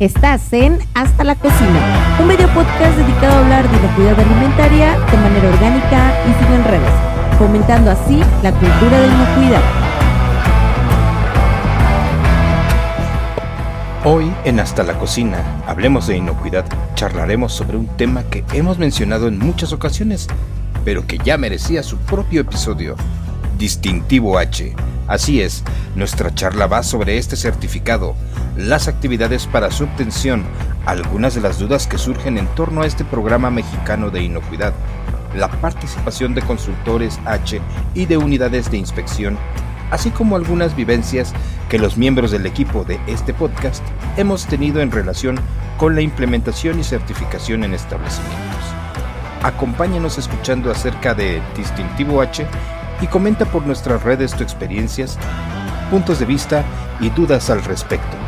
Estás en Hasta la Cocina, un video podcast dedicado a hablar de inocuidad alimentaria de manera orgánica y sin enredos, fomentando así la cultura de inocuidad. Hoy en Hasta la Cocina, hablemos de inocuidad, charlaremos sobre un tema que hemos mencionado en muchas ocasiones, pero que ya merecía su propio episodio, Distintivo H. Así es, nuestra charla va sobre este certificado, las actividades para su obtención, algunas de las dudas que surgen en torno a este programa mexicano de inocuidad, la participación de consultores H y de unidades de inspección, así como algunas vivencias que los miembros del equipo de este podcast hemos tenido en relación con la implementación y certificación en establecimientos. Acompáñenos escuchando acerca de Distintivo H y comenta por nuestras redes tus experiencias, puntos de vista y dudas al respecto.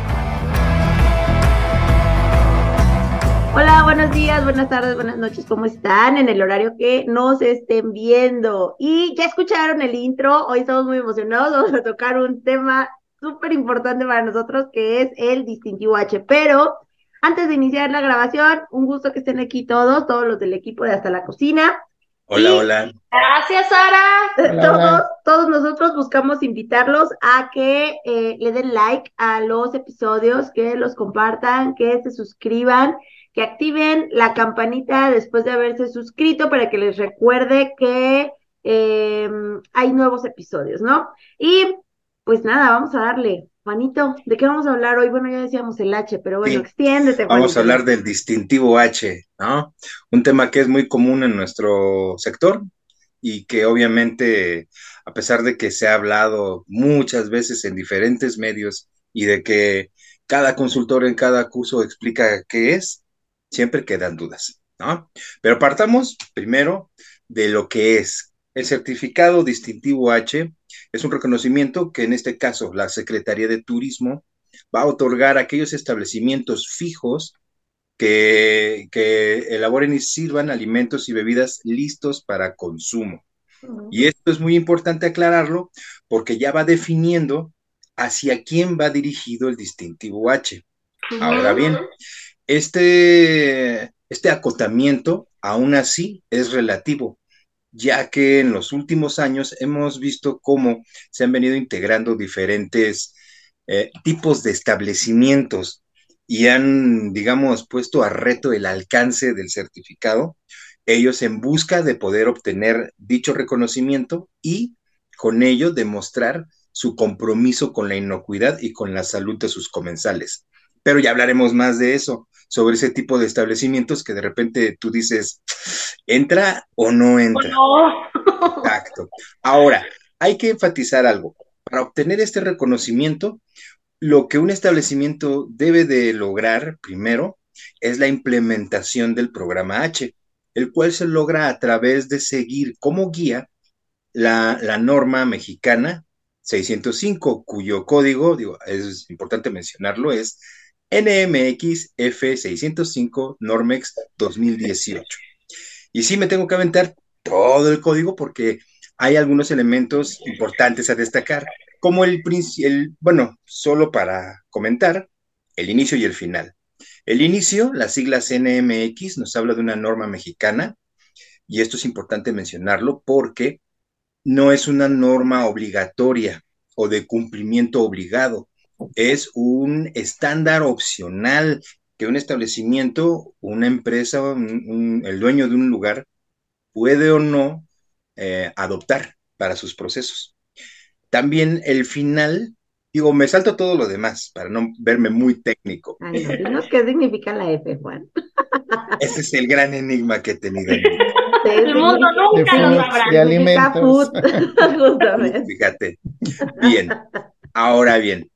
Buenos días, buenas tardes, buenas noches, ¿cómo están? En el horario que nos estén viendo. Y ya escucharon el intro, hoy estamos muy emocionados, vamos a tocar un tema súper importante para nosotros que es el distintivo H. Pero antes de iniciar la grabación, un gusto que estén aquí todos, todos los del equipo de Hasta la Cocina. Hola, hola. Gracias, Sara. todos, todos nosotros buscamos invitarlos a que eh, le den like a los episodios, que los compartan, que se suscriban, que activen la campanita después de haberse suscrito para que les recuerde que em, hay nuevos episodios, ¿no? Y pues nada, vamos a darle. Juanito, ¿de qué vamos a hablar hoy? Bueno, ya decíamos el H, pero bueno, extiéndete. Vamos a hablar del distintivo H, ¿no? Un tema que es muy común en nuestro sector y que obviamente, a pesar de que se ha hablado muchas veces en diferentes medios y de que cada consultor en cada curso explica qué es, siempre quedan dudas, ¿no? Pero partamos primero de lo que es. El certificado distintivo H es un reconocimiento que en este caso la Secretaría de Turismo va a otorgar a aquellos establecimientos fijos que, elaboren y sirvan alimentos y bebidas listos para consumo. Y esto es muy importante aclararlo porque ya va definiendo hacia quién va dirigido el distintivo H. Ahora bien, este, este acotamiento aún así es relativo, ya que en los últimos años hemos visto cómo se han venido integrando diferentes eh, tipos de establecimientos y han, digamos, puesto a reto el alcance del certificado, ellos en busca de poder obtener dicho reconocimiento y con ello demostrar su compromiso con la inocuidad y con la salud de sus comensales. Pero ya hablaremos más de eso, sobre ese tipo de establecimientos que de repente tú dices, ¿entra o no entra? Exacto. Ahora, hay que enfatizar algo. Para obtener este reconocimiento, lo que un establecimiento debe de lograr primero es la implementación del programa H, el cual se logra a través de seguir como guía la, la norma mexicana 605, cuyo código, digo, es importante mencionarlo, es NMX F605 Normex 2018. Y sí me tengo que aventar todo el código porque hay algunos elementos importantes a destacar, como el, el, bueno, solo para comentar, el inicio y el final. El inicio, las siglas NMX, nos habla de una norma mexicana, y esto es importante mencionarlo porque no es una norma obligatoria o de cumplimiento obligado, es un estándar opcional que un establecimiento, una empresa, el dueño de un lugar puede o no eh, adoptar para sus procesos. También el final, digo, me salto todo lo demás para no verme muy técnico. qué significa la F, Juan. Ese es el gran enigma que he tenido. el mundo nunca lo sabrá. De alimentos. Fíjate. Bien. Ahora bien,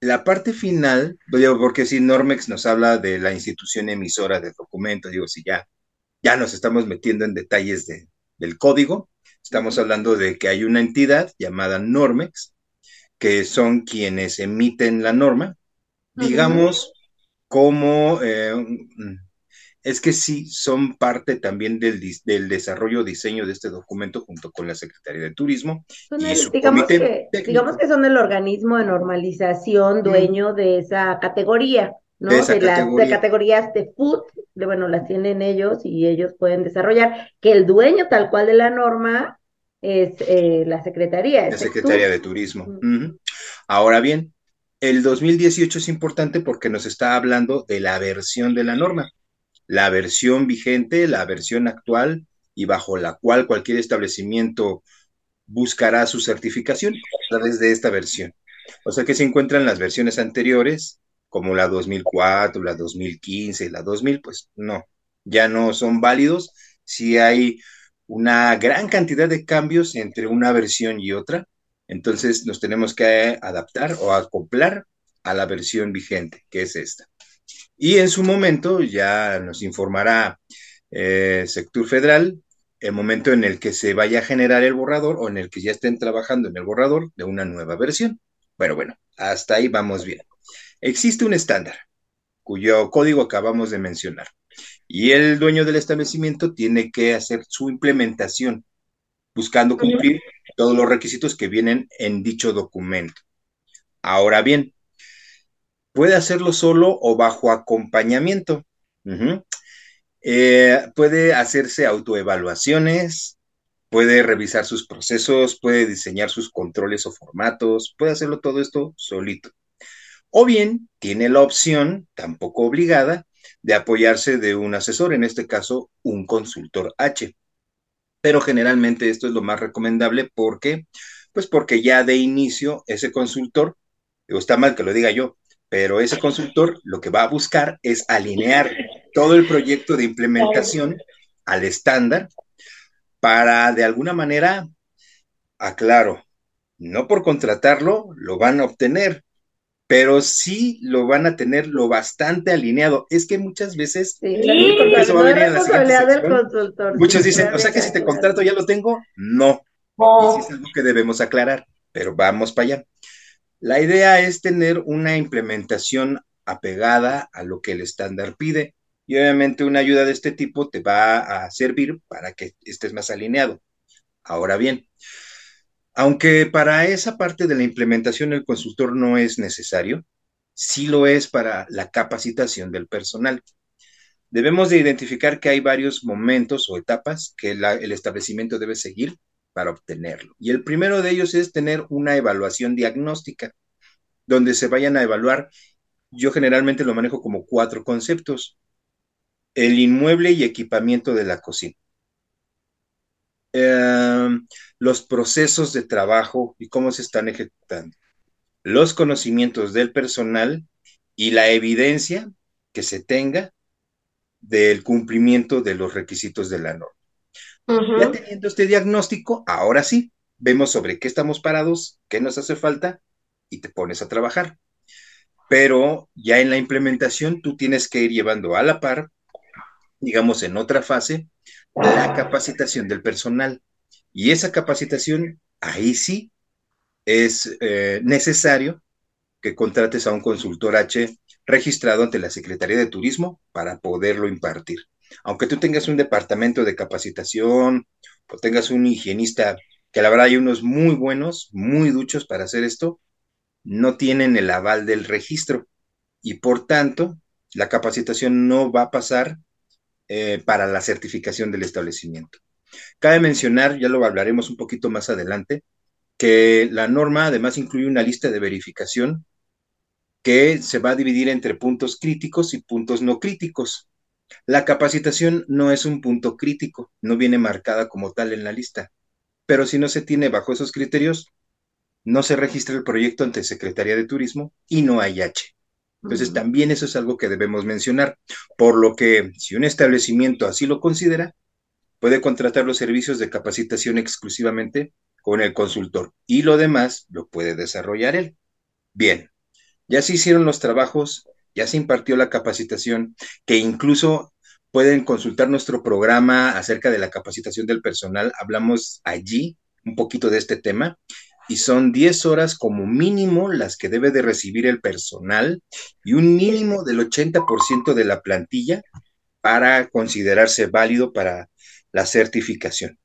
la parte final, porque si Normex nos habla de la institución emisora del documento, digo, si ya, ya nos estamos metiendo en detalles del código, estamos hablando de que hay una entidad llamada Normex, que son quienes emiten la norma, digamos, como eh, es que sí son parte también del, del desarrollo diseño de este documento junto con la Secretaría de Turismo. y su digamos, que, digamos que son el organismo de normalización dueño de esa categoría. ¿no? De, las de categorías de food, de, bueno, las tienen ellos y ellos pueden desarrollar, que el dueño tal cual de la norma es eh, la Secretaría. La Secretaría de Turismo. Ahora bien, el 2018 es importante porque nos está hablando de la versión de la norma, la versión vigente, la versión actual y bajo la cual cualquier establecimiento buscará su certificación a través de esta versión. O sea que se encuentran las versiones anteriores, como la 2004, la 2015, la 2000, pues no, ya no son válidos si hay una gran cantidad de cambios entre una versión y otra. Entonces nos tenemos que adaptar o acoplar a la versión vigente, que es esta. Y en su momento ya nos informará eh, Sector Federal el momento en el que se vaya a generar el borrador o en el que ya estén trabajando en el borrador de una nueva versión. Bueno, bueno, hasta ahí vamos bien. Existe un estándar cuyo código acabamos de mencionar y el dueño del establecimiento tiene que hacer su implementación buscando cumplir todos los requisitos que vienen en dicho documento. Ahora bien, puede hacerlo solo o bajo acompañamiento. Eh, puede hacerse autoevaluaciones, puede revisar sus procesos, puede diseñar sus controles o formatos, puede hacerlo todo esto solito. O bien tiene la opción, tampoco obligada, de apoyarse de un asesor, en este caso un consultor H. Pero generalmente esto es lo más recomendable porque, pues porque ya de inicio ese consultor, digo, está mal que lo diga yo, pero ese consultor lo que va a buscar es alinear todo el proyecto de implementación al estándar para de alguna manera, aclaro, no por contratarlo lo van a obtener, pero sí lo van a tener lo bastante alineado. Es que muchas veces Muchos dicen, o sea que si te contrato ya lo tengo, no. Y es algo que debemos aclarar, pero vamos para allá. La idea es tener una implementación apegada a lo que el estándar pide y obviamente una ayuda de este tipo te va a servir para que estés más alineado. Ahora bien, aunque para esa parte de la implementación el consultor no es necesario, sí lo es para la capacitación del personal. Debemos de identificar que hay varios momentos o etapas que el establecimiento debe seguir para obtenerlo. Y el primero de ellos es tener una evaluación diagnóstica, donde se vayan a evaluar, yo generalmente lo manejo como cuatro conceptos el inmueble y equipamiento de la cocina. Em, los procesos de trabajo y cómo se están ejecutando. Los conocimientos del personal y la evidencia que se tenga del cumplimiento de los requisitos de la norma. Ya teniendo este diagnóstico, ahora sí, vemos sobre qué estamos parados, qué nos hace falta y te pones a trabajar. Pero ya en la implementación tú tienes que ir llevando a la par digamos, en otra fase, la capacitación del personal. Y esa capacitación, ahí sí, es eh, necesario que contrates a un consultor H registrado ante la Secretaría de Turismo para poderlo impartir. Aunque tú tengas un departamento de capacitación o tengas un higienista, que la verdad hay unos muy buenos, muy duchos para hacer esto, no tienen el aval del registro y por tanto la capacitación no va a pasar eh, para la certificación del establecimiento. Cabe mencionar, ya lo hablaremos un poquito más adelante, que la norma además incluye una lista de verificación que se va a dividir entre puntos críticos y puntos no críticos. La capacitación no es un punto crítico, no viene marcada como tal en la lista, pero si no se tiene bajo esos criterios, no se registra el proyecto ante Secretaría de Turismo y no hay H. Entonces, también eso es algo que debemos mencionar, por lo que si un establecimiento así lo considera, puede contratar los servicios de capacitación exclusivamente con el consultor y lo demás lo puede desarrollar él. Bien, ya se hicieron los trabajos, ya se impartió la capacitación, que incluso pueden consultar nuestro programa acerca de la capacitación del personal. Hablamos allí un poquito de este tema y son 10 horas como mínimo las que debe de recibir el personal y un mínimo del 80% de la plantilla para considerarse válido para la certificación.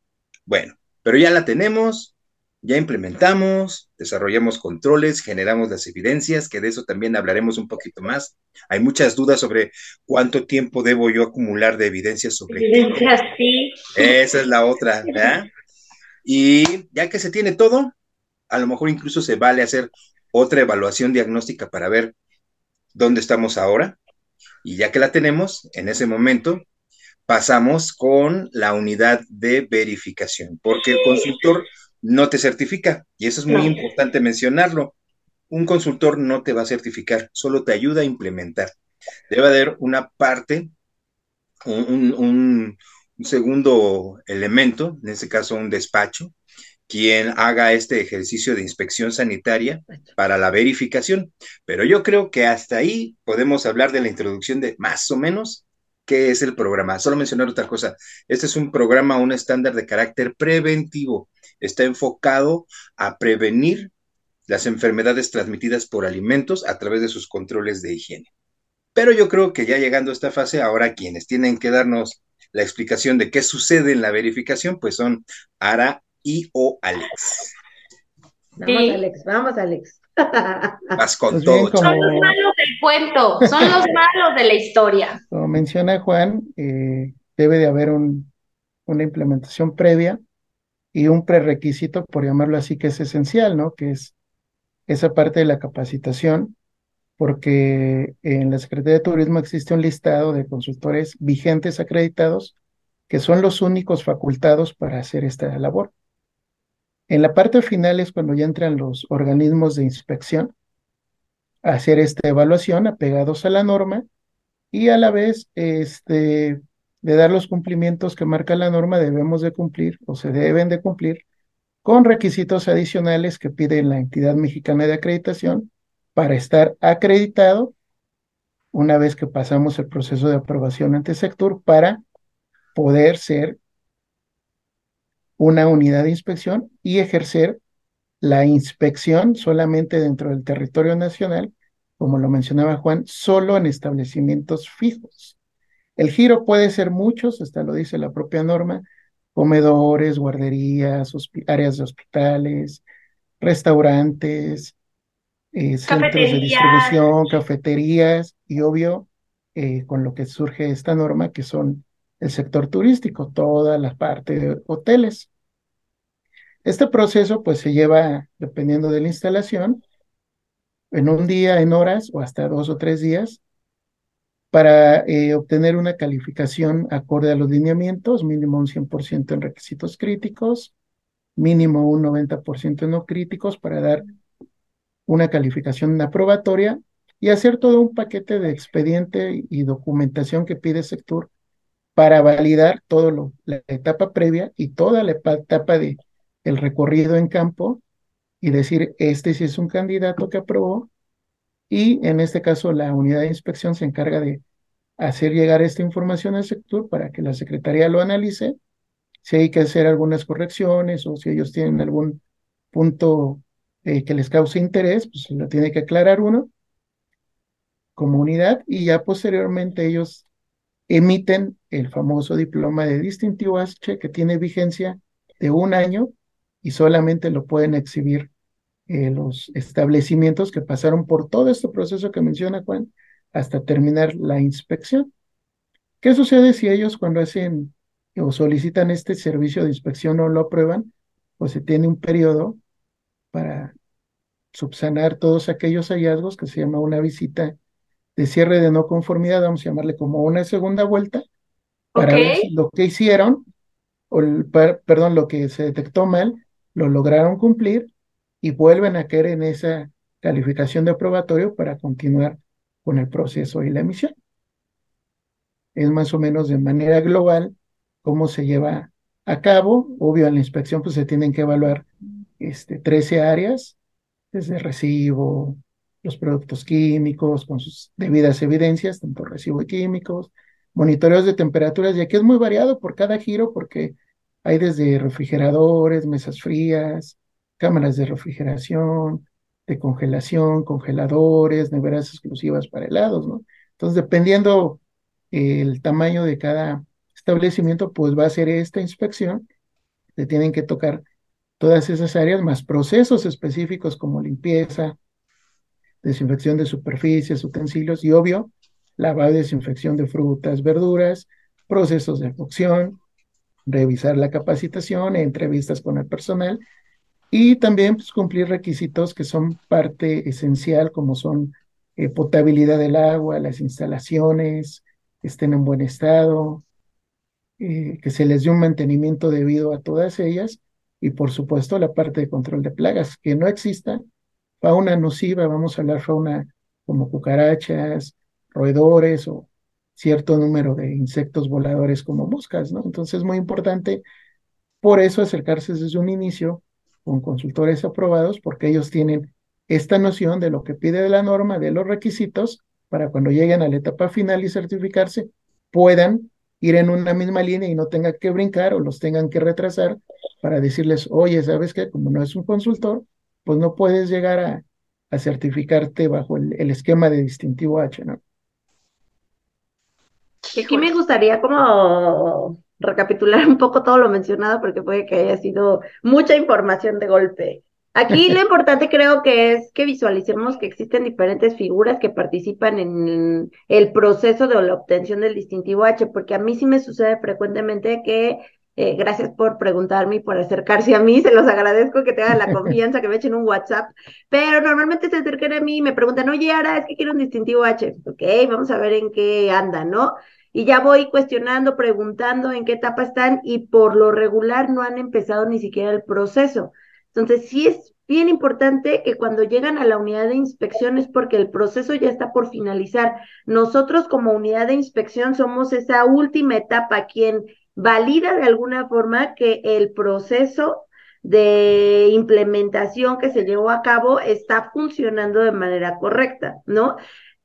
Bueno, pero ya la tenemos, ya implementamos, desarrollamos controles, generamos las evidencias, que de eso también hablaremos un poquito más. Hay muchas dudas sobre cuánto tiempo debo yo acumular de evidencias sobre evidencias, sí. Esa es la otra, ¿verdad? Y ya que se tiene todo, a lo mejor incluso se vale hacer otra evaluación diagnóstica para ver dónde estamos ahora. Y ya que la tenemos, en ese momento pasamos con la unidad de verificación, porque el consultor no te certifica, y eso es muy importante mencionarlo. Un consultor no te va a certificar, solo te ayuda a implementar. Debe haber una parte, un, un segundo elemento, en este caso un despacho, quien haga este ejercicio de inspección sanitaria para la verificación. Pero yo creo que hasta ahí podemos hablar de la introducción de más o menos qué es el programa. Solo mencionar otra cosa. Este es un programa, un estándar de carácter preventivo está enfocado a prevenir las enfermedades transmitidas por alimentos a través de sus controles de higiene. Pero yo creo que ya llegando a esta fase, ahora quienes tienen que darnos la explicación de qué sucede en la verificación, pues son Ara y o Alex. Vamos, Alex, vamos, Alex. Vas con pues todo. Son los malos del cuento, son los malos de la historia. Como menciona Juan, eh, debe de haber una implementación previa y un prerequisito, por llamarlo así, que es esencial, ¿no? Que es esa parte de la capacitación, porque en la Secretaría de Turismo existe un listado de consultores vigentes acreditados que son los únicos facultados para hacer esta labor. En la parte final es cuando ya entran los organismos de inspección a hacer esta evaluación apegados a la norma y a la vez este, de dar los cumplimientos que marca la norma, debemos de cumplir o se deben de cumplir con requisitos adicionales que pide la entidad mexicana de acreditación para estar acreditado una vez que pasamos el proceso de aprobación ante sector para poder ser una unidad de inspección y ejercer la inspección solamente dentro del territorio nacional, como lo mencionaba Juan, solo en establecimientos fijos. El giro puede ser muchos, hasta lo dice la propia norma, comedores, guarderías, áreas de hospitales, restaurantes, eh, centros de distribución, cafeterías y obvio, eh, con lo que surge esta norma, que son el sector turístico, toda la parte de hoteles. Este proceso pues se lleva, dependiendo de la instalación, en un día, en horas o hasta dos o tres días, para eh, obtener una calificación acorde a los lineamientos, mínimo un 100% en requisitos críticos, mínimo un 90% en no críticos para dar una calificación aprobatoria y hacer todo un paquete de expediente y documentación que pide sector para validar todo lo, la etapa previa y toda la etapa de el recorrido en campo y decir este sí es un candidato que aprobó y en este caso la unidad de inspección se encarga de hacer llegar esta información al sector para que la Secretaría lo analice, si hay que hacer algunas correcciones o si ellos tienen algún punto eh, que les cause interés, pues lo tiene que aclarar uno como unidad y ya posteriormente ellos emiten el famoso diploma de distintivo H que tiene vigencia de un año y solamente lo pueden exhibir eh, los establecimientos que pasaron por todo este proceso que menciona Juan hasta terminar la inspección. ¿Qué sucede si ellos cuando hacen o solicitan este servicio de inspección no lo aprueban? Pues se tiene un periodo para subsanar todos aquellos hallazgos que se llama una visita de cierre de no conformidad, vamos a llamarle como una segunda vuelta, para ver si lo que hicieron, o perdón, lo que se detectó mal, lo lograron cumplir y vuelven a caer en esa calificación de probatorio para continuar con el proceso y la emisión. Es más o menos de manera global cómo se lleva a cabo. Obvio, en la inspección pues se tienen que evaluar este, 13 áreas, desde recibo, los productos químicos con sus debidas evidencias, tanto recibo y químicos, monitoreos de temperaturas, y aquí es muy variado por cada giro porque hay desde refrigeradores, mesas frías, cámaras de refrigeración, de congelación, congeladores, neveras exclusivas para helados, ¿no? Entonces, dependiendo el tamaño de cada establecimiento, pues va a ser esta inspección. Le tienen que tocar todas esas áreas, más procesos específicos como limpieza, desinfección de superficies, utensilios y obvio, lavado y desinfección de frutas, verduras, procesos de cocción, revisar la capacitación, entrevistas con el personal y también pues, cumplir requisitos que son parte esencial como son eh, potabilidad del agua, las instalaciones, estén en buen estado, eh, que se les dé un mantenimiento debido a todas ellas y por supuesto la parte de control de plagas, que no exista fauna nociva, vamos a hablar fauna como cucarachas, roedores o cierto número de insectos voladores como moscas, ¿no? Entonces es muy importante por eso acercarse desde un inicio con consultores aprobados porque ellos tienen esta noción de lo que pide de la norma, de los requisitos, para cuando lleguen a la etapa final y certificarse, puedan ir en una misma línea y no tengan que brincar o los tengan que retrasar para decirles, oye, ¿sabes qué? Como no es un consultor, pues no puedes llegar a, certificarte bajo el, el, esquema de distintivo H, ¿no? Aquí me gustaría como recapitular un poco todo lo mencionado porque puede que haya sido mucha información de golpe. Aquí lo importante creo que es que visualicemos que existen diferentes figuras que participan en el proceso de la obtención del distintivo H, porque a mí sí me sucede frecuentemente que, eh, gracias por preguntarme y por acercarse a mí, se los agradezco que tengan la confianza, que me echen un WhatsApp, pero normalmente se acercan a mí y me preguntan, oye, Ara, es que quiero un distintivo H. Ok, vamos a ver en qué anda, ¿no? Y ya voy cuestionando, preguntando en qué etapa están y por lo regular no han empezado ni siquiera el proceso. Entonces, sí es bien importante que cuando llegan a la unidad de inspección es porque el proceso ya está por finalizar. Nosotros como unidad de inspección somos esa última etapa quien valida de alguna forma que el proceso de implementación que se llevó a cabo está funcionando de manera correcta, ¿no?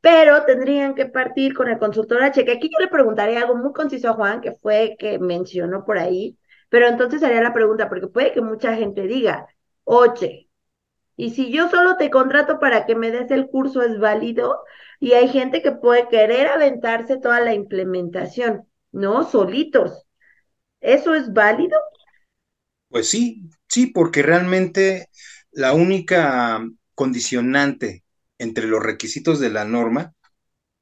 Pero tendrían que partir con el consultor H, que aquí yo le preguntaría algo muy conciso a Juan, que fue que mencionó por ahí, pero entonces haría la pregunta, porque puede que mucha gente diga, oye, y si yo solo te contrato para que me des el curso, ¿es válido? Y hay gente que puede querer aventarse toda la implementación, ¿no? Solitos. ¿Eso es válido? Pues sí, sí, porque realmente la única condicionante entre los requisitos de la norma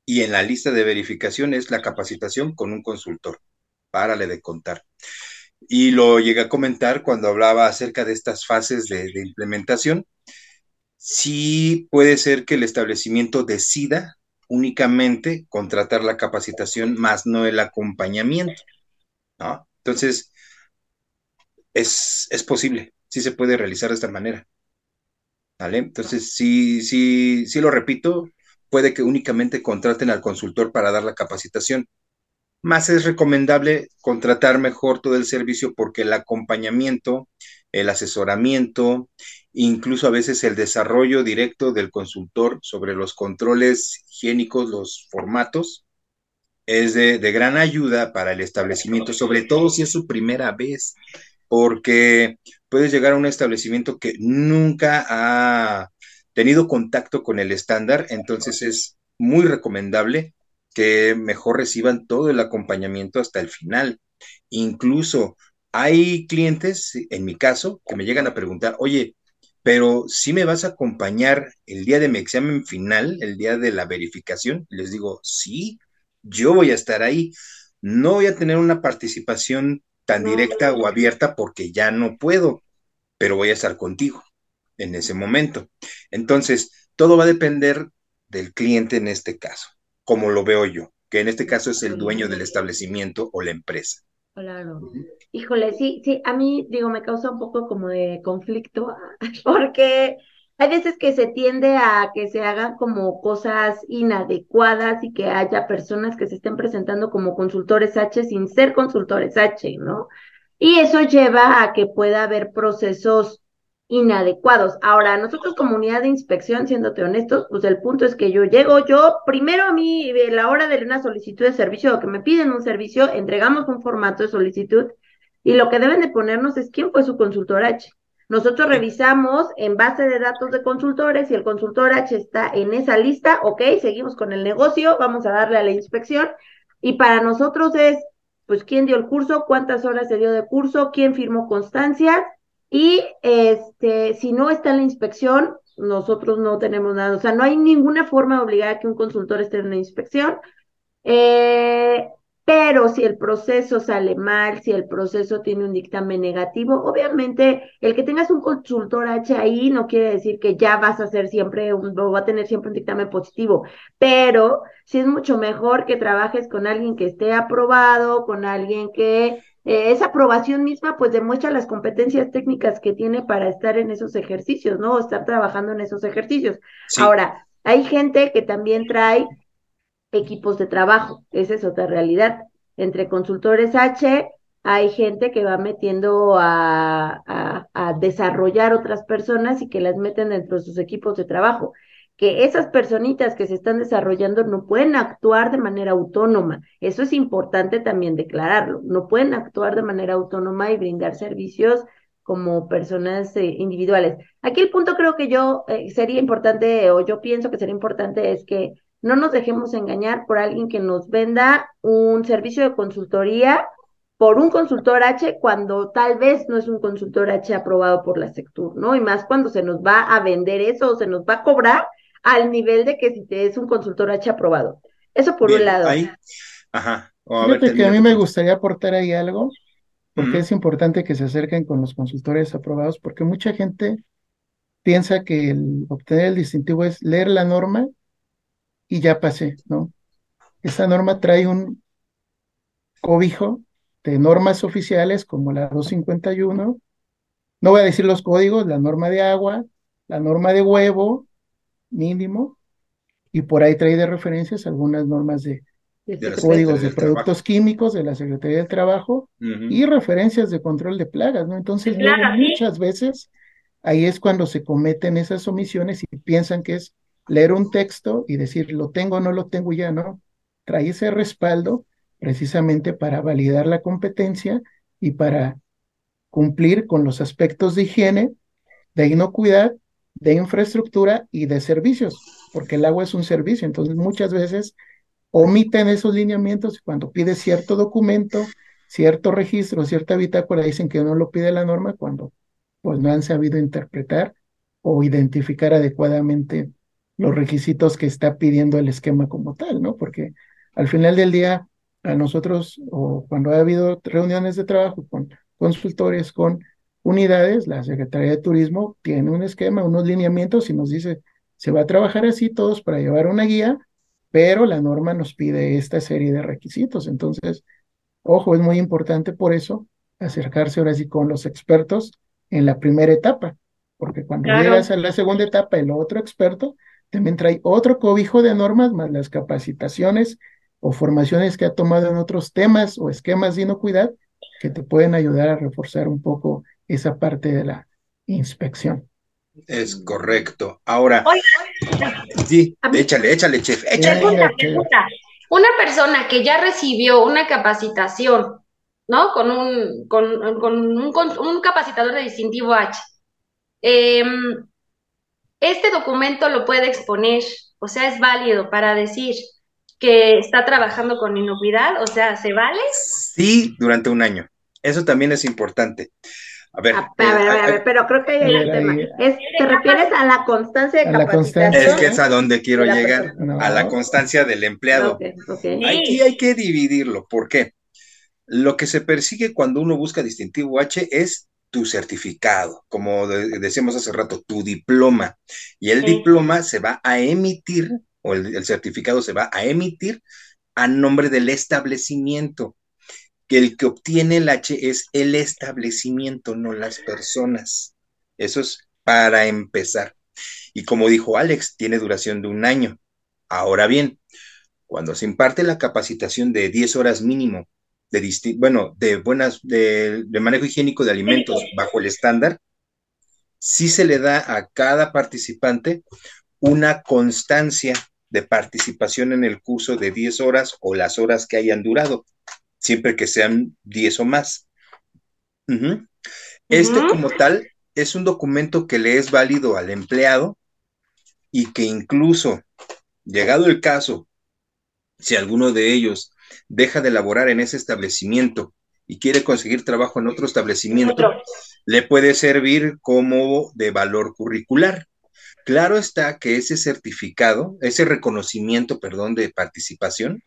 y en la lista de verificación es la capacitación con un consultor. Párale de contar. Y lo llegué a comentar cuando hablaba acerca de estas fases de, implementación. Sí puede ser que el establecimiento decida únicamente contratar la capacitación, más no el acompañamiento. Entonces, es, es posible, sí se puede realizar de esta manera. Entonces, sí lo repito, puede que únicamente contraten al consultor para dar la capacitación. Más es recomendable contratar mejor todo el servicio porque el acompañamiento, el asesoramiento, incluso a veces el desarrollo directo del consultor sobre los controles higiénicos, los formatos, es de, de gran ayuda para el establecimiento, sobre todo si es su primera vez porque puedes llegar a un establecimiento que nunca ha tenido contacto con el estándar, entonces es muy recomendable que mejor reciban todo el acompañamiento hasta el final. Incluso hay clientes, en mi caso, que me llegan a preguntar, oye, pero si me vas a acompañar el día de mi examen final, el día de la verificación, les digo, sí, yo voy a estar ahí. No voy a tener una participación tan directa o abierta porque ya no puedo, pero voy a estar contigo en ese momento. Entonces, todo va a depender del cliente en este caso, como lo veo yo, que en este caso es el dueño del establecimiento o la empresa. Claro. Híjole, sí, sí, a mí digo, me causa un poco como de conflicto, porque hay veces que se tiende a que se hagan como cosas inadecuadas y que haya personas que se estén presentando como consultores H sin ser consultores H, ¿no? Y eso lleva a que pueda haber procesos inadecuados. Ahora, nosotros como unidad de inspección, siéndote honestos, pues el punto es que yo llego, yo primero a mí, a la hora de una solicitud de servicio o que me piden un servicio, entregamos un formato de solicitud y lo que deben de ponernos es quién fue su consultor H. Nosotros revisamos en base de datos de consultores, si el consultor H está en esa lista, ok, seguimos con el negocio, vamos a darle a la inspección. Y para nosotros es, pues, quién dio el curso, cuántas horas se dio de curso, quién firmó constancias Y este, si no está en la inspección, nosotros no tenemos nada, o sea, no hay ninguna forma de obligar a que un consultor esté en una inspección. Eh, pero si el proceso sale mal, si el proceso tiene un dictamen negativo, obviamente el que tengas un consultor H ahí no quiere decir que ya vas a hacer siempre un, o va a tener siempre un dictamen positivo, pero sí es mucho mejor que trabajes con alguien que esté aprobado, con alguien que eh, esa aprobación misma pues demuestra las competencias técnicas que tiene para estar en esos ejercicios, ¿no? O estar trabajando en esos ejercicios. Ahora, hay gente que también trae equipos de trabajo. Esa es otra realidad. Entre consultores H hay gente que va metiendo a, desarrollar otras personas y que las meten dentro de sus equipos de trabajo. Que esas personitas que se están desarrollando no pueden actuar de manera autónoma. Eso es importante también declararlo. No pueden actuar de manera autónoma y brindar servicios como personas eh, individuales. Aquí el punto creo que yo eh, sería importante, o yo pienso que sería importante, es que no nos dejemos engañar por alguien que nos venda un servicio de consultoría por un consultor H cuando tal vez no es un consultor H aprobado por la Sectur, ¿no? Y más cuando se nos va a vender eso o se nos va a cobrar al nivel de que si te es un consultor H aprobado. Eso por un lado. Ajá. Fíjate que a mí me gustaría aportar ahí algo, porque es importante que se acerquen con los consultores aprobados, porque mucha gente piensa que el obtener el distintivo es leer la norma y ya pasé, ¿no? Esta norma trae un cobijo de normas oficiales como la 251. No voy a decir los códigos, la norma de agua, la norma de huevo mínimo, y por ahí trae de referencias algunas normas de, códigos de productos químicos de la Secretaría del Trabajo y referencias de control de plagas, ¿no? Entonces, muchas veces ahí es cuando se cometen esas omisiones y piensan que es leer un texto y decir, lo tengo o no lo tengo ya, no. Trae ese respaldo precisamente para validar la competencia y para cumplir con los aspectos de higiene, de inocuidad, de infraestructura y de servicios, porque el agua es un servicio. Entonces, muchas veces omiten esos lineamientos y cuando pide cierto documento, cierto registro, cierta bitácora, dicen que no lo pide la norma cuando pues no han sabido interpretar o identificar adecuadamente los requisitos que está pidiendo el esquema como tal, ¿no? Porque al final del día, a nosotros, o cuando ha habido reuniones de trabajo con consultores, con unidades, la Secretaría de Turismo tiene un esquema, unos lineamientos y nos dice, se va a trabajar así todos para llevar una guía, pero la norma nos pide esta serie de requisitos. Entonces, ojo, es muy importante por eso acercarse ahora sí con los expertos en la primera etapa, porque cuando llegas a la segunda etapa, el otro experto también trae otro cobijo de normas más las capacitaciones o formaciones que ha tomado en otros temas o esquemas de inocuidad que te pueden ayudar a reforzar un poco esa parte de la inspección. Es correcto. Ahora, sí, échale, échale, chef. Échale. Una persona que ya recibió una capacitación, ¿no? Con un, con, con un, un capacitador de distintivo H. Eh, este documento lo puede exponer, o sea, es válido para decir que está trabajando con inocuidad, o sea, ¿se vale? Sí, durante un año. Eso también es importante. A ver, a, ver, a, ver, pero creo que hay el tema. ¿Te refieres a la constancia de capacitación? Es que es a donde quiero llegar, a la constancia del empleado. Aquí hay que dividirlo. ¿Por qué? Lo que se persigue cuando uno busca distintivo H es tu certificado, como decíamos hace rato, tu diploma. Y el diploma se va a emitir, o el, certificado se va a emitir a nombre del establecimiento. Que el que obtiene el H es el establecimiento, no las personas. Eso es para empezar. Y como dijo Alex, tiene duración de un año. Ahora bien, cuando se imparte la capacitación de 10 horas mínimo de bueno, de buenas, de, manejo higiénico de alimentos bajo el estándar, sí se le da a cada participante una constancia de participación en el curso de 10 horas o las horas que hayan durado, siempre que sean 10 o más. Este como tal es un documento que le es válido al empleado y que incluso, llegado el caso, si alguno de ellos deja de laborar en ese establecimiento y quiere conseguir trabajo en otro establecimiento, le puede servir como de valor curricular. Claro está que ese certificado, ese reconocimiento, perdón, de participación,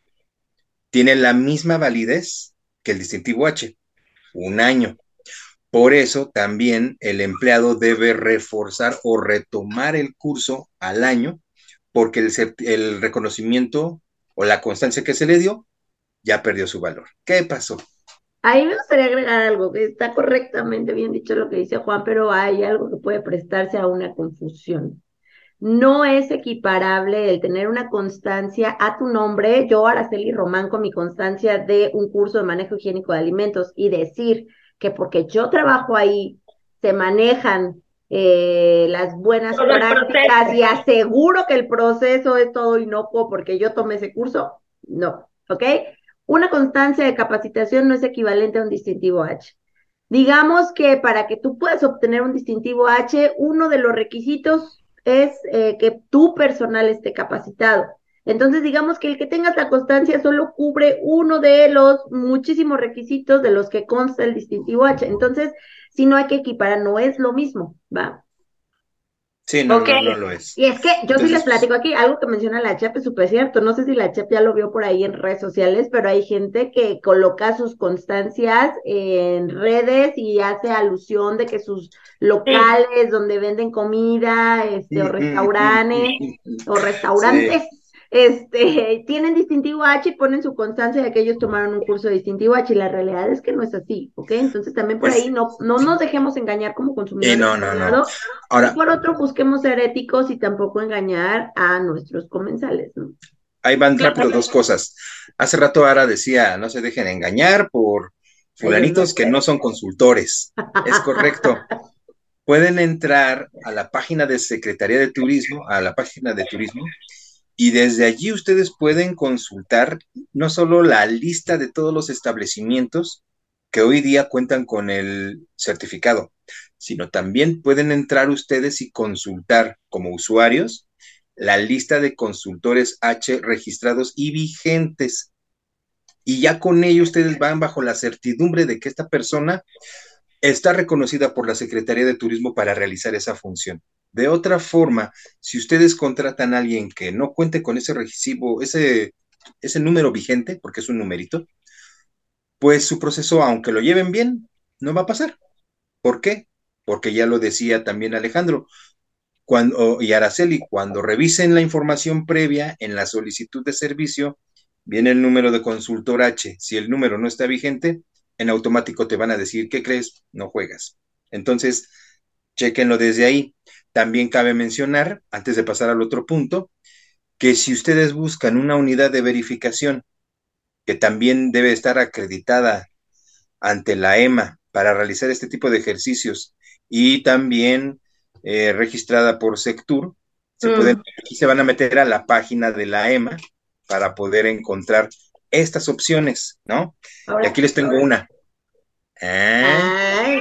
tiene la misma validez que el distintivo H, un año. Por eso también el empleado debe reforzar o retomar el curso al año, porque el, el reconocimiento o la constancia que se le dio ya perdió su valor. ¿Qué pasó? Ahí me gustaría agregar algo, que está correctamente bien dicho lo que dice Juan, pero hay algo que puede prestarse a una confusión. No es equiparable el tener una constancia a tu nombre, yo Araceli Román con mi constancia de un curso de manejo higiénico de alimentos y decir que porque yo trabajo ahí se manejan eh, las buenas prácticas y aseguro que el proceso es todo inocuo porque yo tomé ese curso, no, ¿ok? Una constancia de capacitación no es equivalente a un distintivo H. Digamos que para que tú puedas obtener un distintivo H, uno de los requisitos es eh, que tu personal esté capacitado. Entonces, digamos que el que tengas la constancia solo cubre uno de los muchísimos requisitos de los que consta el distintivo H. Entonces, si no hay que equiparar, no es lo mismo, ¿va? Sí, no, no, lo es. Y es que yo sí les platico aquí, algo que menciona la CHEP es súper cierto. No sé si la CHEP ya lo vio por ahí en redes sociales, pero hay gente que coloca sus constancias en redes y hace alusión de que sus locales donde venden comida, este, o mm, mm, mm, restaurantes, o restaurantes, este, tienen distintivo H y ponen su constancia de que ellos tomaron un curso de distintivo H y la realidad es que no es así, ¿ok? Entonces también por ahí no, no nos dejemos engañar como consumidores. no, no, no. Ahora, por otro, busquemos ser éticos y tampoco engañar a nuestros comensales, ¿no? Ahí van rápido dos cosas. Hace rato Ara decía, no se dejen engañar por fulanitos que no son consultores. Es correcto. Pueden entrar a la página de Secretaría de Turismo, a la página de turismo, y desde allí ustedes pueden consultar no solo la lista de todos los establecimientos que hoy día cuentan con el certificado, sino también pueden entrar ustedes y consultar como usuarios la lista de consultores H registrados y vigentes. Y ya con ello ustedes van bajo la certidumbre de que esta persona está reconocida por la Secretaría de Turismo para realizar esa función. De otra forma, si ustedes contratan a alguien que no cuente con ese recibo, ese, ese número vigente, porque es un numerito, pues su proceso, aunque lo lleven bien, no va a pasar. ¿Por qué? Porque ya lo decía también Alejandro, cuando, y Araceli, cuando revisen la información previa en la solicitud de servicio, viene el número de consultor H. Si el número no está vigente, en automático te van a decir, ¿qué crees? No juegas. Entonces, chequenlo desde ahí. También cabe mencionar, antes de pasar al otro punto, que si ustedes buscan una unidad de verificación que también debe estar acreditada ante la EMA para realizar este tipo de ejercicios y también eh, registrada por Sectur, se, pueden, mm. aquí se van a meter a la página de la EMA para poder encontrar estas opciones, ¿no? y aquí les tengo una. Ay,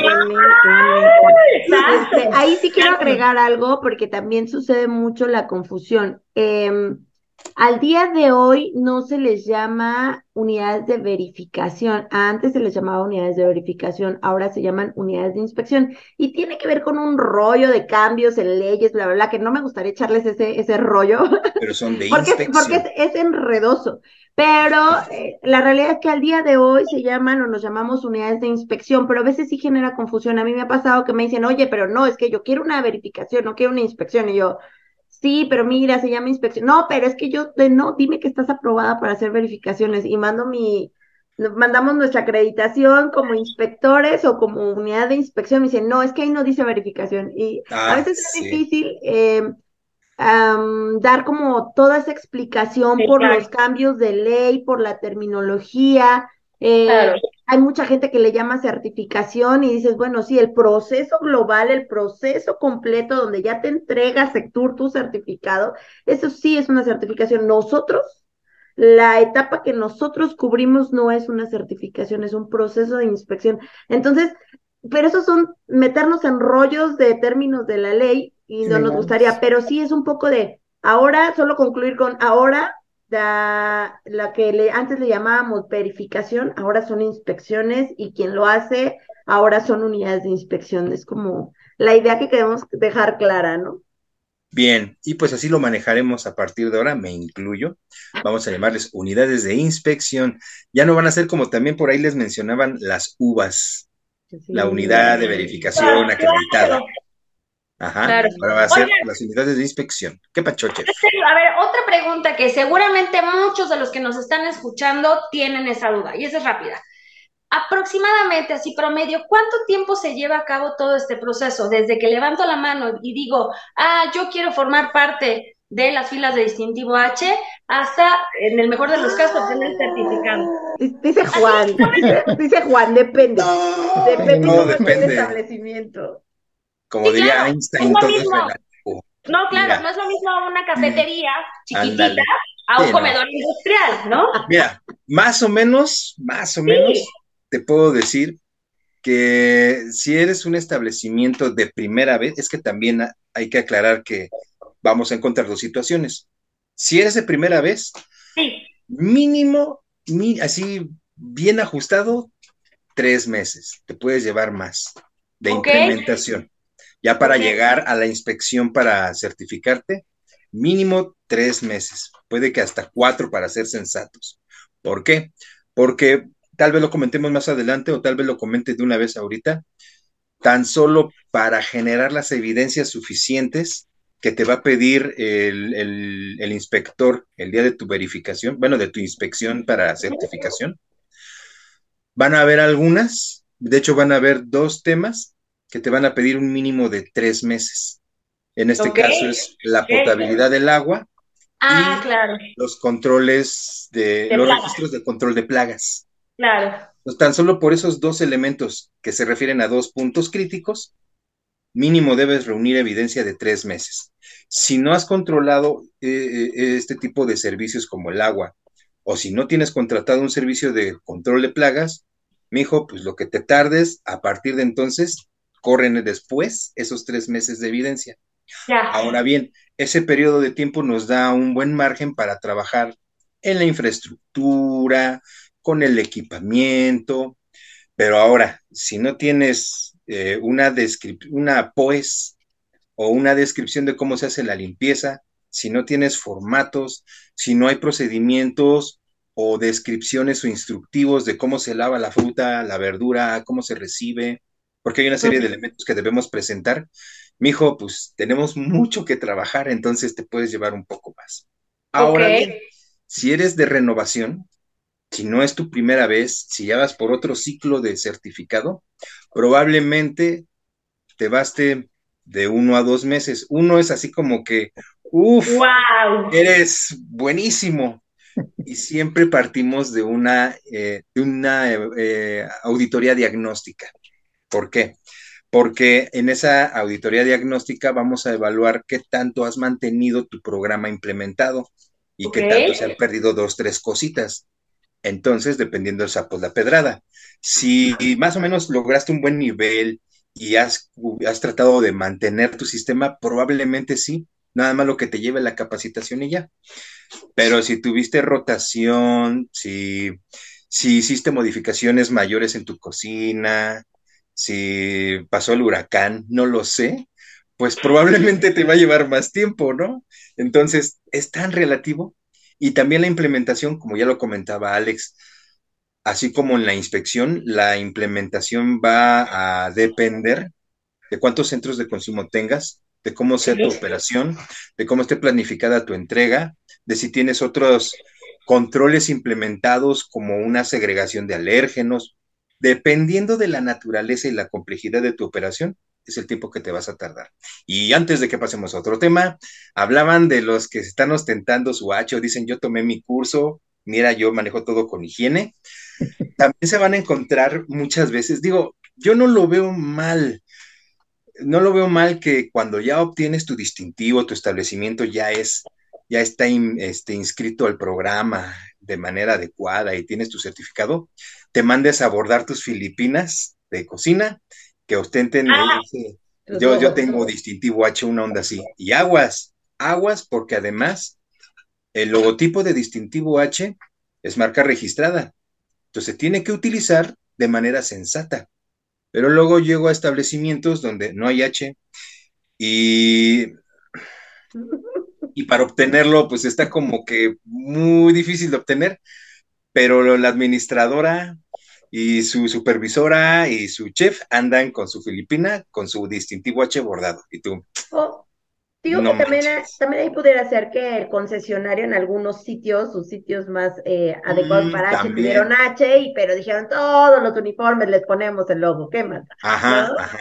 este, ahí sí quiero agregar algo porque también sucede mucho la confusión. Em, al día de hoy no se les llama unidades de verificación. Antes se les llamaba unidades de verificación, ahora se llaman unidades de inspección. Y tiene que ver con un rollo de cambios en leyes, bla, bla, bla, que no me gustaría echarles ese, ese rollo. Pero son de porque, inspección. Porque es, es enredoso. Pero eh, la realidad es que al día de hoy se llaman o nos llamamos unidades de inspección, pero a veces sí genera confusión. A mí me ha pasado que me dicen, oye, pero no, es que yo quiero una verificación, no quiero una inspección. Y yo, sí, pero mira, se llama inspección. No, pero es que yo, no, dime que estás aprobada para hacer verificaciones y mando mi, mandamos nuestra acreditación como inspectores o como unidad de inspección. Me dicen, no, es que ahí no dice verificación. Y a ah, veces es difícil. Eh, dar como toda esa explicación por los cambios de ley, por la terminología. Eh, hay mucha gente que le llama certificación y dices, bueno, sí, el proceso global, el proceso completo donde ya te entrega Sectur tu certificado, eso sí es una certificación. Nosotros, la etapa que nosotros cubrimos no es una certificación, es un proceso de inspección. Entonces, pero esos son meternos en rollos de términos de la ley y no nos gustaría, pero sí es un poco de, ahora, solo concluir con ahora, la, la que le, antes le llamábamos verificación, ahora son inspecciones y quien lo hace ahora son unidades de inspección. Es como la idea que queremos dejar clara, ¿no? Bien, y pues así lo manejaremos a partir de ahora, me incluyo. Vamos a llamarles unidades de inspección. Ya no van a ser como también por ahí les mencionaban las uvas, la unidad de verificación acreditada. Ajá, ahora va a ser las unidades de inspección. ¿Qué pachoche? A ver, otra pregunta que seguramente muchos de los que nos están escuchando tienen esa duda, y esa es rápida aproximadamente, así promedio, ¿cuánto tiempo se lleva a cabo todo este proceso? Desde que levanto la mano y digo, ah, yo quiero formar parte de las filas de distintivo H, hasta, en el mejor de los casos, obtener el certificado. Dice Juan, dice, Juan, depende. depende del establecimiento. Como diría Einstein, todo es No, claro, no es lo mismo una cafetería chiquitita a un comedor industrial, ¿no? Mira, más o menos, más o menos, te puedo decir que si eres un establecimiento de primera vez, es que también hay que aclarar que vamos a encontrar dos situaciones. Si eres de primera vez, mínimo, así bien ajustado, tres meses. Te puedes llevar más de implementación. Ya para llegar a la inspección para certificarte, mínimo tres meses. Puede que hasta cuatro para ser sensatos. ¿Por qué? Porque tal vez lo comentemos más adelante o tal vez lo comente de una vez ahorita, tan solo para generar las evidencias suficientes que te va a pedir el, inspector el día de tu verificación, bueno, de tu inspección para certificación. Van a haber algunas, de hecho van a haber dos temas que te van a pedir un mínimo de tres meses. En este caso es la potabilidad del agua ah, claro. los controles de, los registros de control de plagas. Claro. Pues tan solo por esos dos elementos que se refieren a dos puntos críticos, mínimo debes reunir evidencia de tres meses. Si no has controlado eh, eh, este tipo de servicios como el agua, o si no tienes contratado un servicio de control de plagas, mijo, pues lo que te tardes, a partir de entonces, corren después esos tres meses de evidencia. Ahora bien, ese periodo de tiempo nos da un buen margen para trabajar en la infraestructura, con el equipamiento, pero ahora, si no tienes eh, una, una POES o una descripción de cómo se hace la limpieza, si no tienes formatos, si no hay procedimientos o descripciones o instructivos de cómo se lava la fruta, la verdura, cómo se recibe, porque hay una serie de elementos que debemos presentar. Mijo, pues tenemos mucho que trabajar, entonces te puedes llevar un poco más. Ahora bien, si eres de renovación, si no es tu primera vez, si ya vas por otro ciclo de certificado, probablemente te baste de uno a dos meses. Uno es así como que, uff, eres buenísimo. Y siempre partimos de una, eh, de una eh, auditoría diagnóstica. ¿Por qué? Porque en esa auditoría diagnóstica vamos a evaluar qué tanto has mantenido tu programa implementado y qué tanto se han perdido dos, tres cositas. Entonces, dependiendo del sapo la pedrada. Si más o menos lograste un buen nivel y has, has tratado de mantener tu sistema, probablemente sí. Nada más lo que te lleve la capacitación y ya. Pero si tuviste rotación, si, si hiciste modificaciones mayores en tu cocina, si pasó el huracán, no lo sé, pues probablemente te va a llevar más tiempo, ¿no? Entonces, es tan relativo y también la implementación, como ya lo comentaba Alex, así como en la inspección, la implementación va a depender de cuántos centros de consumo tengas, de cómo sea tu operación, de cómo esté planificada tu entrega, de si tienes otros controles implementados como una segregación de alérgenos, dependiendo de la naturaleza y la complejidad de tu operación, es el tiempo que te vas a tardar. Y antes de que pasemos a otro tema, hablaban de los que están ostentando su hacho, dicen yo tomé mi curso, mira, yo manejo todo con higiene. También se van a encontrar muchas veces, digo, yo no lo veo mal, no lo veo mal que cuando ya obtienes tu distintivo, tu establecimiento ya es, ya está este, inscrito al programa de manera adecuada y tienes tu certificado, te mandes a abordar tus Filipinas de cocina que ostenten ah, yo, yo tengo distintivo H, una onda así. Y aguas, aguas, porque además el logotipo de distintivo H es marca registrada. Entonces tiene que utilizar de manera sensata. Pero luego llego a establecimientos donde no hay H y, y para obtenerlo, pues está como que muy difícil de obtener, pero la administradora y su supervisora y su chef andan con su filipina, con su distintivo H bordado. Y tú. Oh, digo que también, también, ahí pudiera ser que el concesionario en algunos sitios, sus sitios más eh, adecuados mm, para H, tuvieron H, y, pero dijeron todos los uniformes les ponemos el logo. ¿Qué más? Ajá, ajá.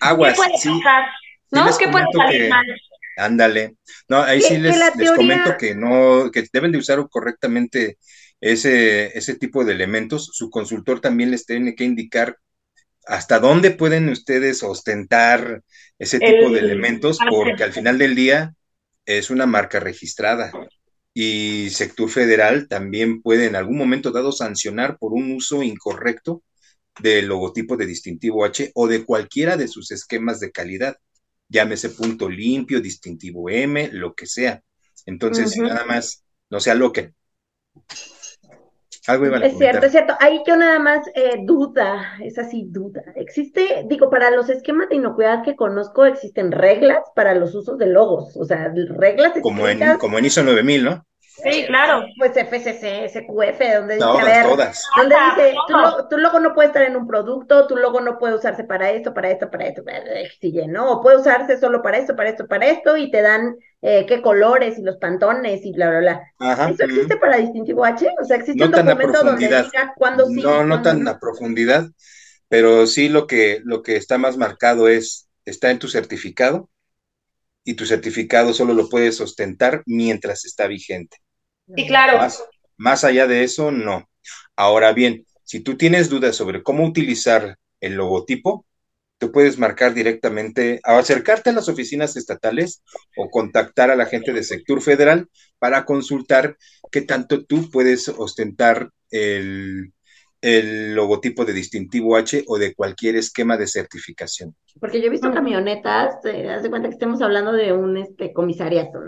aguas, ¿Qué puede sí. pasar? ¿No? ¿Qué puede salir mal? Ándale. No, ahí sí les, les comento que no, que deben de usar correctamente ese, ese tipo de elementos, su consultor también les tiene que indicar hasta dónde pueden ustedes ostentar ese tipo de elementos, porque al final del día es una marca registrada. Y Sector Federal también puede en algún momento dado sancionar por un uso incorrecto del logotipo de distintivo H o de cualquiera de sus esquemas de calidad. Llámese punto limpio, distintivo M, lo que sea. Entonces, nada más, no se aloquen es cierto, es cierto. Ahí yo nada más eh, duda, es así, duda. Existe, digo, para los esquemas de inocuidad que conozco, existen reglas para los usos de logos, o sea, reglas Como en, como en ISO 9000, ¿no? Sí, claro. Pues FCC, SQF, donde dice, a ver, donde dice, tu, logo no puede estar en un producto, tu logo no puede usarse para esto, para esto, para esto, para ¿no? O puede usarse solo para esto, para esto, para esto, y te dan eh, qué colores y los pantones y bla, bla, bla. ¿Eso existe para distintivo H? O sea, existe un documento donde diga cuándo sí. No, no tan a profundidad, pero sí lo que, lo que está más marcado es, está en tu certificado, y tu certificado solo lo puedes ostentar mientras está vigente. Sí, claro. Más, allá de eso, no. Ahora bien, si tú tienes dudas sobre cómo utilizar el logotipo, tú puedes marcar directamente, acercarte a las oficinas estatales o contactar a la gente de sector federal para consultar qué tanto tú puedes ostentar el, logotipo de distintivo H o de cualquier esquema de certificación. Porque yo he visto camionetas, te das cuenta que estemos hablando de un este, comisariato,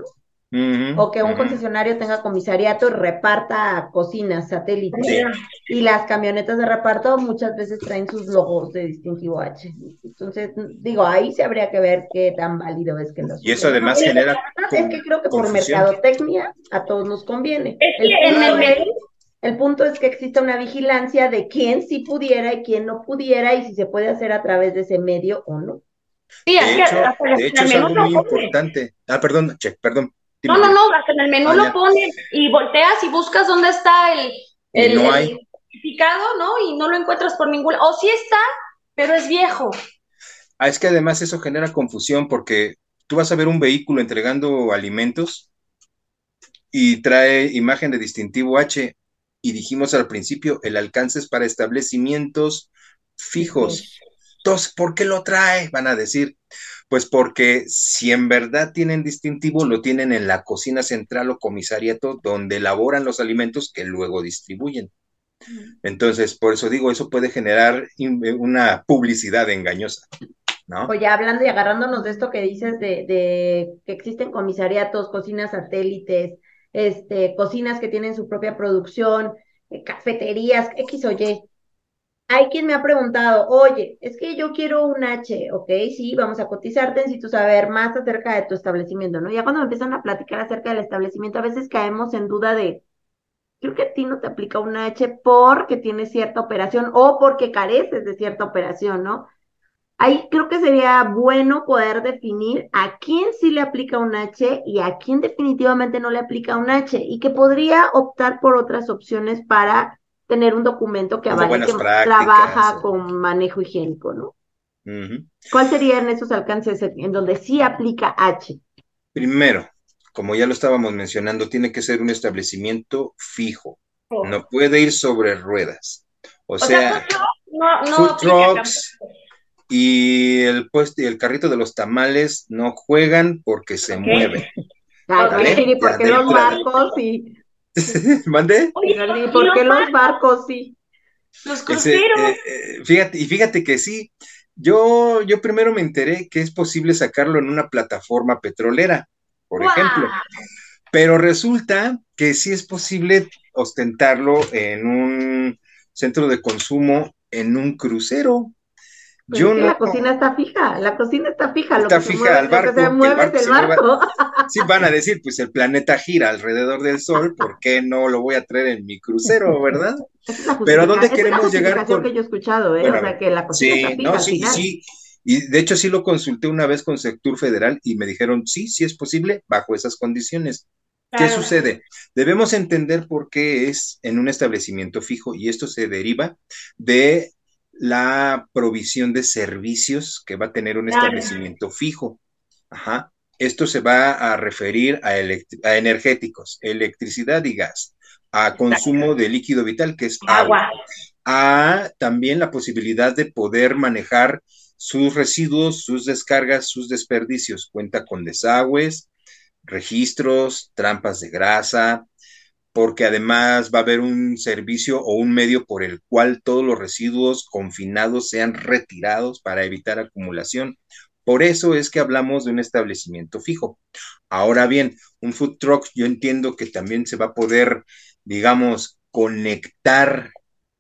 ¿no? o que un concesionario tenga comisariato y reparta cocinas, satélites. Y las camionetas de reparto muchas veces traen sus logos de distintivo H. Entonces, digo, ahí se habría que ver qué tan válido es que los. Y eso además genera. Es que creo que por mercadotecnia a todos nos conviene. el, punto es que exista una vigilancia de quién sí pudiera y quién no pudiera y si se puede hacer a través de ese medio o no. Sí, de hecho, de hecho es algo muy importante. Ah, perdón, che, perdón. No, no, no, hasta en el menú ah, lo pones y volteas y buscas dónde está el, el, no certificado, ¿no? Y no lo encuentras por ningún O sí está, pero es viejo. Ah, es que además eso genera confusión porque tú vas a ver un vehículo entregando alimentos y trae imagen de distintivo H y dijimos al principio, el alcance es para establecimientos fijos. Entonces, ¿por qué lo trae? Van a decir, pues porque si en verdad tienen distintivo, lo tienen en la cocina central o comisariato donde elaboran los alimentos que luego distribuyen. Entonces, por eso digo, eso puede generar una publicidad engañosa. ¿no? Oye, hablando y agarrándonos de esto que dices de, de que existen comisariatos, cocinas satélites, este, cocinas que tienen su propia producción, eh, cafeterías, X o Y hay quien me ha preguntado, oye, es que yo quiero un H, ok, sí, vamos a cotizarte, necesito saber más acerca de tu establecimiento, ¿no? Ya cuando me empiezan a platicar acerca del establecimiento, a veces caemos en duda de, creo que a ti no te aplica un H porque tienes cierta operación o porque careces de cierta operación, ¿no? Ahí creo que sería bueno poder definir a quién sí le aplica un H y a quién definitivamente no le aplica un H y que podría optar por otras opciones para tener un documento que avale que trabaja con manejo higiénico, ¿no? ¿Cuáles serían esos alcances en donde sí aplica H? Primero, como ya lo estábamos mencionando, tiene que ser un establecimiento fijo. Oh. No puede ir sobre ruedas. O, sea, food trucks y el puesto y el carrito de los tamales no juegan porque se mueven. ¿Y porque los barcos y ¿Mande? ¿Y por qué los barcos sí? Los cruceros. Eh, eh, fíjate, y fíjate que sí. Yo, yo primero me enteré que es posible sacarlo en una plataforma petrolera, por ejemplo. Pero resulta que sí es posible ostentarlo en un centro de consumo en un crucero. Yo no... La cocina está fija, la cocina está fija. Está fija al barco. Se mueve el barco. sí, van a decir, pues el planeta gira alrededor del Sol, ¿por qué no lo voy a traer en mi crucero, verdad? Pero ¿a dónde queremos llegar? Con... que yo he escuchado, ¿eh? o sea, que la cocina sí, está fija, no, sí, sí. Y de hecho sí lo consulté una vez con Sector Federal y me dijeron, sí, sí es posible bajo esas condiciones. ¿Qué sucede? Debemos entender por qué es en un establecimiento fijo y esto se deriva de la provisión de servicios que va a tener un establecimiento fijo. Ajá. Esto se va a referir a, energéticos, electricidad y gas, a consumo de líquido vital, que es agua, a también la posibilidad de poder manejar sus residuos, sus descargas, sus desperdicios. Cuenta con desagües, registros, trampas de grasa, porque además va a haber un servicio o un medio por el cual todos los residuos confinados sean retirados para evitar acumulación. Por eso es que hablamos de un establecimiento fijo. Ahora bien, un food truck yo entiendo que también se va a poder, digamos, conectar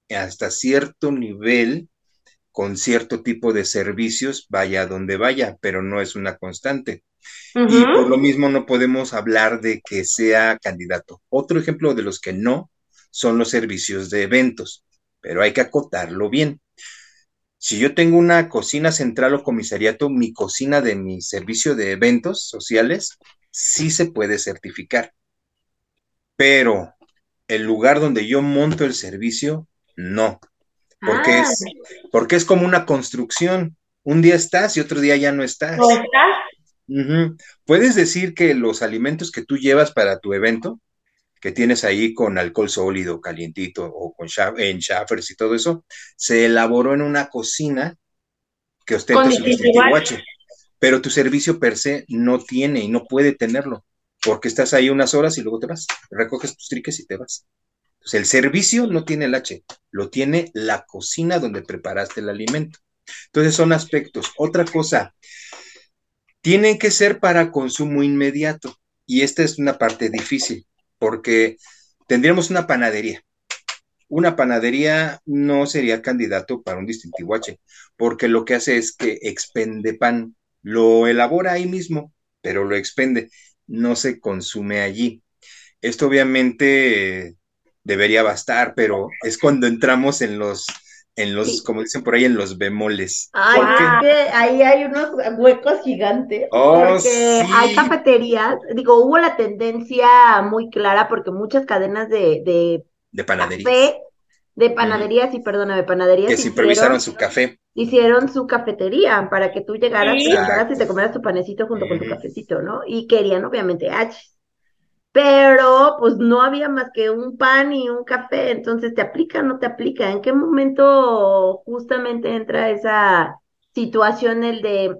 hasta cierto nivel con cierto tipo de servicios, vaya donde vaya, pero no es una constante. Y por lo mismo no podemos hablar de que sea candidato. Otro ejemplo de los que no son los servicios de eventos, pero hay que acotarlo bien. Si yo tengo una cocina central o comisariato, mi cocina de mi servicio de eventos sociales sí se puede certificar. Pero el lugar donde yo monto el servicio, no. Porque, ah, es, porque es como una construcción. Un día estás y otro día ya no estás. ¿No estás? Puedes decir que los alimentos que tú llevas para tu evento, que tienes ahí con alcohol sólido, calientito o con en y todo eso, se elaboró en una cocina que ostenta su distintivo H. Pero tu servicio per se no tiene y no puede tenerlo, porque estás ahí unas horas y luego te vas, recoges tus triques y te vas. Entonces, el servicio no tiene el H, lo tiene la cocina donde preparaste el alimento. Entonces, son aspectos. Otra cosa, tienen que ser para consumo inmediato. Y esta es una parte difícil, porque tendríamos una panadería. Una panadería no sería candidato para un distintivo H, porque lo que hace es que expende pan, lo elabora ahí mismo, pero lo expende, no se consume allí. Esto obviamente debería bastar, pero es cuando entramos en los en los, como dicen por ahí, en los bemoles. Ay, es ahí hay unos huecos gigantes. Oh, porque hay cafeterías, digo, hubo la tendencia muy clara porque muchas cadenas de, de, de panaderías. de panaderías, y perdóname, panaderías. Que se improvisaron su café. Hicieron su cafetería para que tú llegaras, y te comieras tu panecito junto con tu cafecito, ¿no? Y querían, obviamente, H pero pues no había más que un pan y un café, entonces te aplica o no te aplica. ¿En qué momento justamente entra esa situación el de,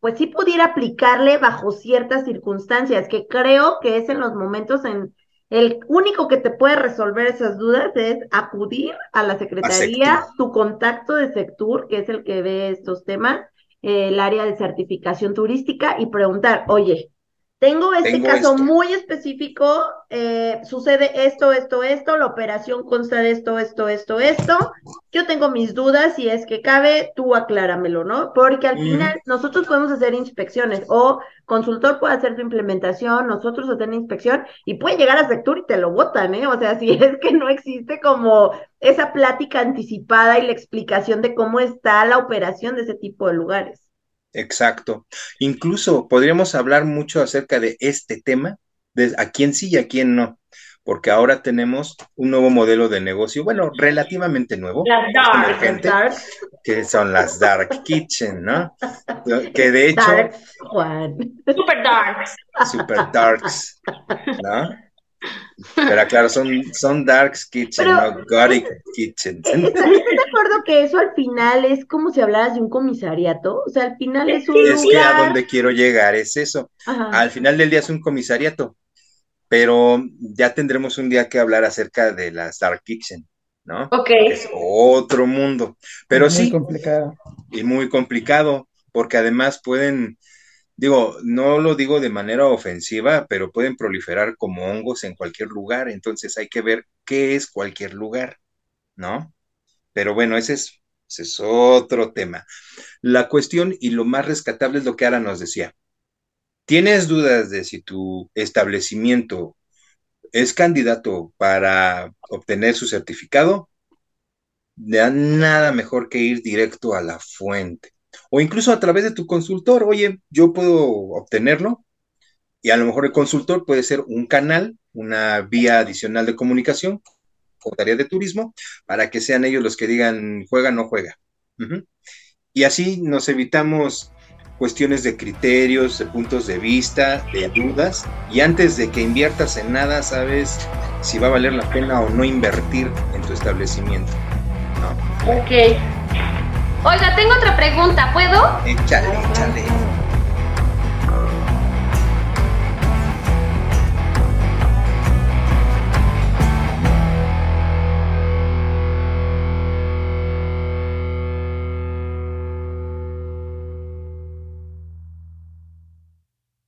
pues sí pudiera aplicarle bajo ciertas circunstancias, que creo que es en los momentos en el único que te puede resolver esas dudas es acudir a la secretaría, tu contacto de Sectur, que es el que ve estos temas, el área de certificación turística y preguntar, oye, tengo este caso muy específico, eh, sucede esto, esto, esto, la operación consta de esto, esto, esto, esto. Yo tengo mis dudas, si es que cabe, tú acláramelo, ¿no? Porque al final nosotros podemos hacer inspecciones o consultor puede hacer su implementación, nosotros hacer la inspección y puede llegar a sector y te lo votan, ¿eh? O sea, si es que no existe como esa plática anticipada y la explicación de cómo está la operación de ese tipo de lugares. Exacto. Incluso podríamos hablar mucho acerca de este tema, de a quién sí y a quién no, porque ahora tenemos un nuevo modelo de negocio, bueno, relativamente nuevo, las dark, que son las dark kitchen, ¿no? Que de hecho, super darks, super darks, ¿no? Pero claro, son, son Dark's Kitchen, no Gothic Kitchen. ¿Estás de acuerdo que eso al final es como si hablaras de un comisariato? O sea, al final es un Es que a donde quiero llegar es eso. Al final del día es un comisariato, pero ya tendremos un día que hablar acerca de las Dark Kitchen, ¿no? Ok. Es otro mundo. Pero sí. Muy complicado. Y muy complicado, porque además pueden digo, no lo digo de manera ofensiva, pero pueden proliferar como hongos en cualquier lugar, entonces hay que ver qué es cualquier lugar, ¿no? Pero bueno, ese es otro tema. La cuestión y lo más rescatable es lo que Ara nos decía. ¿Tienes dudas de si tu establecimiento es candidato para obtener su certificado? nada mejor que ir directo a la fuente. O incluso a través de tu consultor. Oye, yo puedo obtenerlo. Y a lo mejor el consultor puede ser un canal, una vía adicional de comunicación, con tarea de turismo, para que sean ellos los que digan juega no juega. Y así nos evitamos cuestiones de criterios, de puntos de vista, de dudas, y antes de que inviertas en nada, sabes si va a valer la pena o no invertir en tu establecimiento. Ok. Oiga, tengo otra pregunta, ¿puedo? Échale, échale.